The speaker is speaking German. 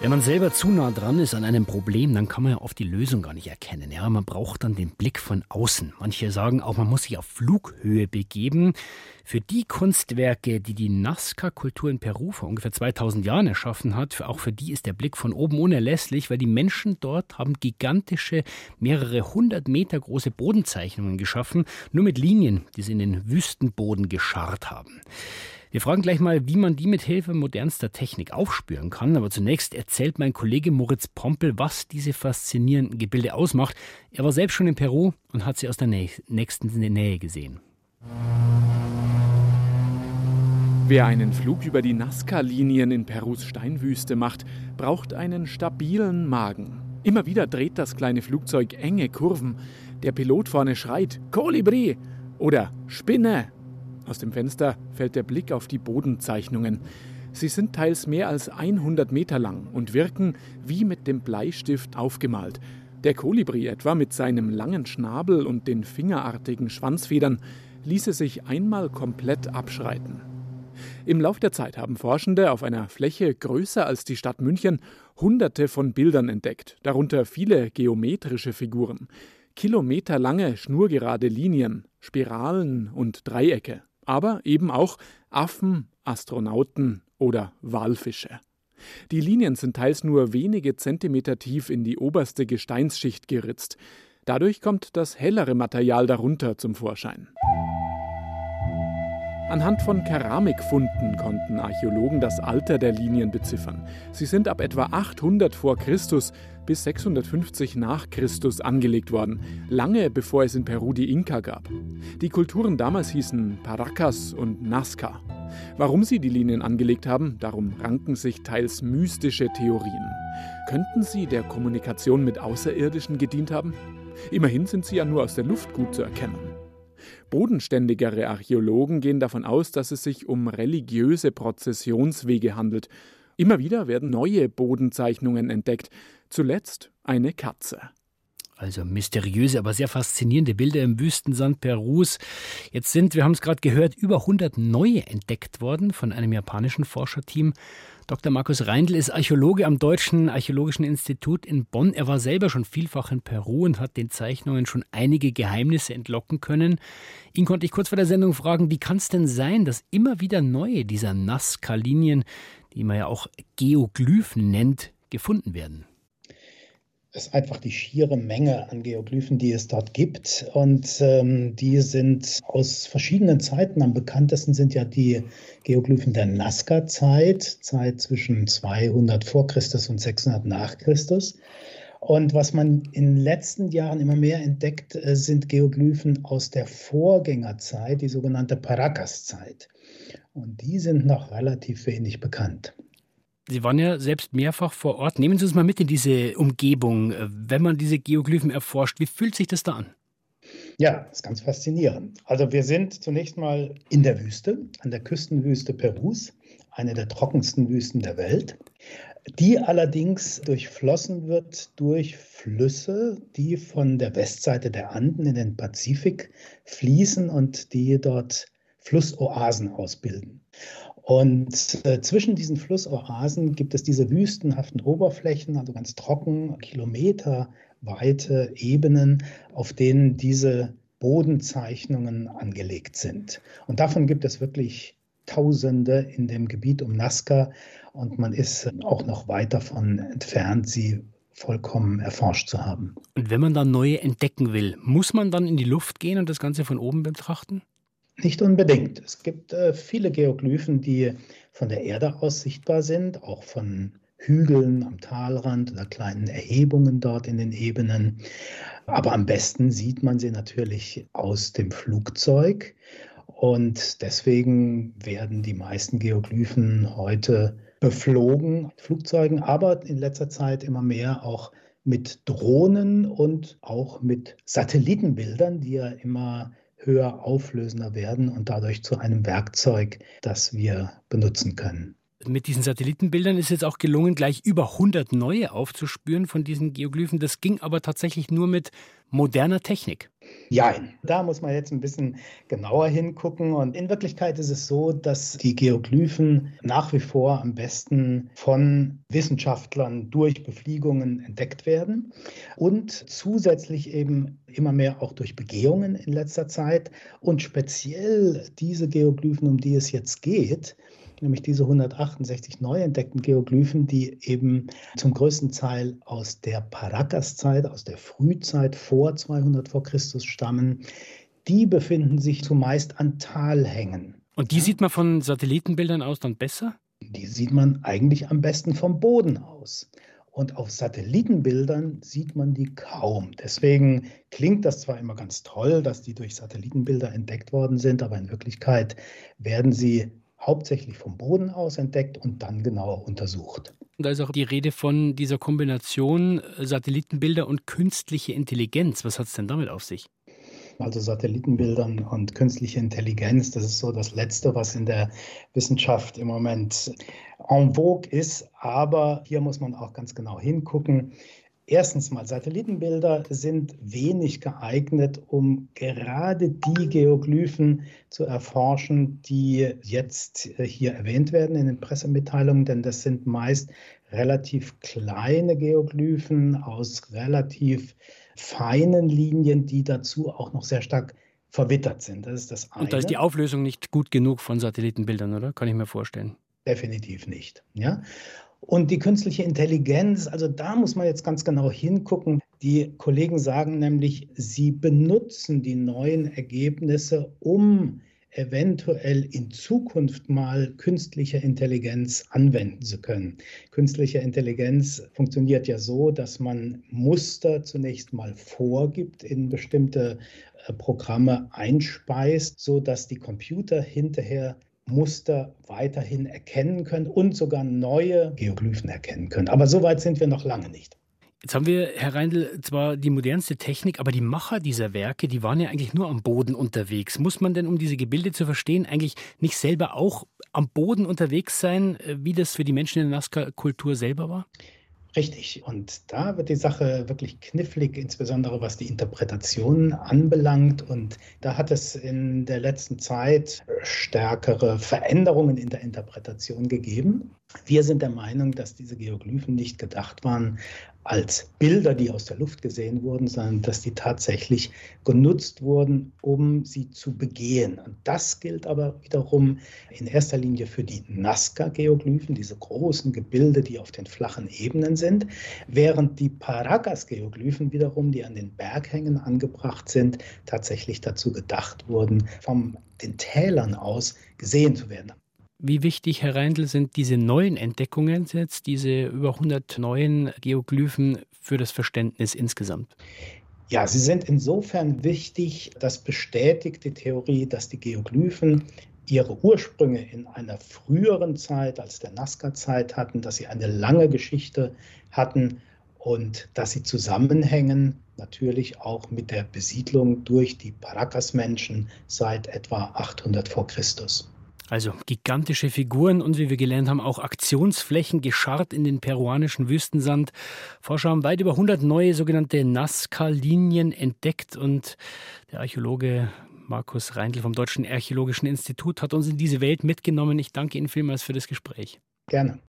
Wenn man selber zu nah dran ist an einem Problem, dann kann man ja oft die Lösung gar nicht erkennen. Ja, man braucht dann den Blick von außen. Manche sagen auch, man muss sich auf Flughöhe begeben. Für die Kunstwerke, die die Nazca-Kultur in Peru vor ungefähr 2000 Jahren erschaffen hat, auch für die ist der Blick von oben unerlässlich, weil die Menschen dort haben gigantische, mehrere hundert Meter große Bodenzeichnungen geschaffen, nur mit Linien, die sie in den Wüstenboden gescharrt haben. Wir fragen gleich mal, wie man die mit Hilfe modernster Technik aufspüren kann. Aber zunächst erzählt mein Kollege Moritz Pompel, was diese faszinierenden Gebilde ausmacht. Er war selbst schon in Peru und hat sie aus der nächsten Nähe gesehen. Wer einen Flug über die Nazca-Linien in Perus Steinwüste macht, braucht einen stabilen Magen. Immer wieder dreht das kleine Flugzeug enge Kurven. Der Pilot vorne schreit Kolibri oder Spinne aus dem Fenster fällt der Blick auf die Bodenzeichnungen. Sie sind teils mehr als 100 Meter lang und wirken wie mit dem Bleistift aufgemalt. Der Kolibri etwa mit seinem langen Schnabel und den fingerartigen Schwanzfedern ließe sich einmal komplett abschreiten. Im Lauf der Zeit haben Forschende auf einer Fläche größer als die Stadt München hunderte von Bildern entdeckt, darunter viele geometrische Figuren, kilometerlange schnurgerade Linien, Spiralen und Dreiecke aber eben auch Affen, Astronauten oder Walfische. Die Linien sind teils nur wenige Zentimeter tief in die oberste Gesteinsschicht geritzt. Dadurch kommt das hellere Material darunter zum Vorschein. Anhand von Keramikfunden konnten Archäologen das Alter der Linien beziffern. Sie sind ab etwa 800 vor Christus bis 650 nach Christus angelegt worden, lange bevor es in Peru die Inka gab. Die Kulturen damals hießen Paracas und Nazca. Warum sie die Linien angelegt haben, darum ranken sich teils mystische Theorien. Könnten sie der Kommunikation mit Außerirdischen gedient haben? Immerhin sind sie ja nur aus der Luft gut zu erkennen. Bodenständigere Archäologen gehen davon aus, dass es sich um religiöse Prozessionswege handelt. Immer wieder werden neue Bodenzeichnungen entdeckt, zuletzt eine Katze. Also mysteriöse, aber sehr faszinierende Bilder im Wüstensand Perus. Jetzt sind, wir haben es gerade gehört, über 100 neue entdeckt worden von einem japanischen Forscherteam. Dr. Markus Reindl ist Archäologe am Deutschen Archäologischen Institut in Bonn. Er war selber schon vielfach in Peru und hat den Zeichnungen schon einige Geheimnisse entlocken können. Ihn konnte ich kurz vor der Sendung fragen, wie kann es denn sein, dass immer wieder neue dieser Nazca-Linien, die man ja auch Geoglyphen nennt, gefunden werden? Ist einfach die schiere Menge an Geoglyphen, die es dort gibt. Und ähm, die sind aus verschiedenen Zeiten. Am bekanntesten sind ja die Geoglyphen der Nazca-Zeit, Zeit zwischen 200 vor Christus und 600 nach Christus. Und was man in den letzten Jahren immer mehr entdeckt, äh, sind Geoglyphen aus der Vorgängerzeit, die sogenannte Paracas-Zeit. Und die sind noch relativ wenig bekannt. Sie waren ja selbst mehrfach vor Ort. Nehmen Sie uns mal mit in diese Umgebung. Wenn man diese Geoglyphen erforscht, wie fühlt sich das da an? Ja, das ist ganz faszinierend. Also wir sind zunächst mal in der Wüste, an der Küstenwüste Perus, eine der trockensten Wüsten der Welt, die allerdings durchflossen wird durch Flüsse, die von der Westseite der Anden in den Pazifik fließen und die dort Flussoasen ausbilden. Und äh, zwischen diesen Flussoasen gibt es diese wüstenhaften Oberflächen, also ganz trocken, kilometerweite Ebenen, auf denen diese Bodenzeichnungen angelegt sind. Und davon gibt es wirklich Tausende in dem Gebiet um Nazca und man ist auch noch weit davon entfernt, sie vollkommen erforscht zu haben. Und wenn man dann neue entdecken will, muss man dann in die Luft gehen und das Ganze von oben betrachten? Nicht unbedingt. Es gibt äh, viele Geoglyphen, die von der Erde aus sichtbar sind, auch von Hügeln am Talrand oder kleinen Erhebungen dort in den Ebenen. Aber am besten sieht man sie natürlich aus dem Flugzeug. Und deswegen werden die meisten Geoglyphen heute beflogen, Flugzeugen, aber in letzter Zeit immer mehr auch mit Drohnen und auch mit Satellitenbildern, die ja immer höher auflösender werden und dadurch zu einem Werkzeug, das wir benutzen können. Mit diesen Satellitenbildern ist jetzt auch gelungen, gleich über 100 neue aufzuspüren von diesen Geoglyphen. Das ging aber tatsächlich nur mit moderner Technik. Jein. Da muss man jetzt ein bisschen genauer hingucken. Und in Wirklichkeit ist es so, dass die Geoglyphen nach wie vor am besten von Wissenschaftlern durch Befliegungen entdeckt werden und zusätzlich eben immer mehr auch durch Begehungen in letzter Zeit. Und speziell diese Geoglyphen, um die es jetzt geht, nämlich diese 168 neu entdeckten Geoglyphen, die eben zum größten Teil aus der Paracas-Zeit, aus der Frühzeit vor 200 vor Christus stammen, die befinden sich zumeist an Talhängen. Und die sieht man von Satellitenbildern aus dann besser? Die sieht man eigentlich am besten vom Boden aus. Und auf Satellitenbildern sieht man die kaum. Deswegen klingt das zwar immer ganz toll, dass die durch Satellitenbilder entdeckt worden sind, aber in Wirklichkeit werden sie hauptsächlich vom Boden aus entdeckt und dann genauer untersucht. Und da ist auch die Rede von dieser Kombination äh, Satellitenbilder und künstliche Intelligenz. Was hat es denn damit auf sich? Also Satellitenbildern und künstliche Intelligenz, das ist so das Letzte, was in der Wissenschaft im Moment en vogue ist. Aber hier muss man auch ganz genau hingucken. Erstens mal, Satellitenbilder sind wenig geeignet, um gerade die Geoglyphen zu erforschen, die jetzt äh, hier erwähnt werden in den Pressemitteilungen, denn das sind meist relativ kleine Geoglyphen aus relativ feinen Linien, die dazu auch noch sehr stark verwittert sind. Das ist das eine. Und da ist die Auflösung nicht gut genug von Satellitenbildern, oder? Kann ich mir vorstellen. Definitiv nicht. Ja? Und die künstliche Intelligenz, also da muss man jetzt ganz genau hingucken. Die Kollegen sagen nämlich, sie benutzen die neuen Ergebnisse, um eventuell in Zukunft mal künstliche Intelligenz anwenden zu können. Künstliche Intelligenz funktioniert ja so, dass man Muster zunächst mal vorgibt, in bestimmte äh, Programme einspeist, sodass die Computer hinterher Muster weiterhin erkennen können und sogar neue Geoglyphen erkennen können. Aber so weit sind wir noch lange nicht. Jetzt haben wir, Herr Reindl, zwar die modernste Technik, aber die Macher dieser Werke, die waren ja eigentlich nur am Boden unterwegs. Muss man denn, um diese Gebilde zu verstehen, eigentlich nicht selber auch am Boden unterwegs sein, äh, wie das für die Menschen in der Nazca-Kultur selber war? Richtig. Und da wird die Sache wirklich knifflig, insbesondere was die Interpretation anbelangt. Und da hat es in der letzten Zeit stärkere Veränderungen in der Interpretation gegeben. Wir sind der Meinung, dass diese Geoglyphen nicht gedacht waren als Bilder, die aus der Luft gesehen wurden, sondern dass die tatsächlich genutzt wurden, um sie zu begehen. Und das gilt aber wiederum in erster Linie für die Nazca-Geoglyphen, diese großen Gebilde, die auf den flachen Ebenen sind, während die Paracas-Geoglyphen wiederum, die an den Berghängen angebracht sind, tatsächlich dazu gedacht wurden, von den Tälern aus gesehen zu werden. Wie wichtig, Herr Reindl, sind diese neuen Entdeckungen jetzt, diese über 100 neuen Geoglyphen für das Verständnis insgesamt? Ja, sie sind insofern wichtig, das bestätigt die Theorie, dass die Geoglyphen ihre Ursprünge in einer früheren Zeit als der Nazca-Zeit hatten, dass sie eine lange Geschichte hatten und dass sie zusammenhängen natürlich auch mit der Besiedlung durch die Paracas-Menschen seit etwa 800 vor Christus. Also gigantische Figuren und wie wir gelernt haben, auch Aktionsflächen gescharrt in den peruanischen Wüstensand. Forscher haben weit über 100 neue sogenannte Nazca-Linien entdeckt und der Archäologe Markus Reindl vom Deutschen Archäologischen Institut hat uns in diese Welt mitgenommen. Ich danke Ihnen vielmals für das Gespräch. Gerne.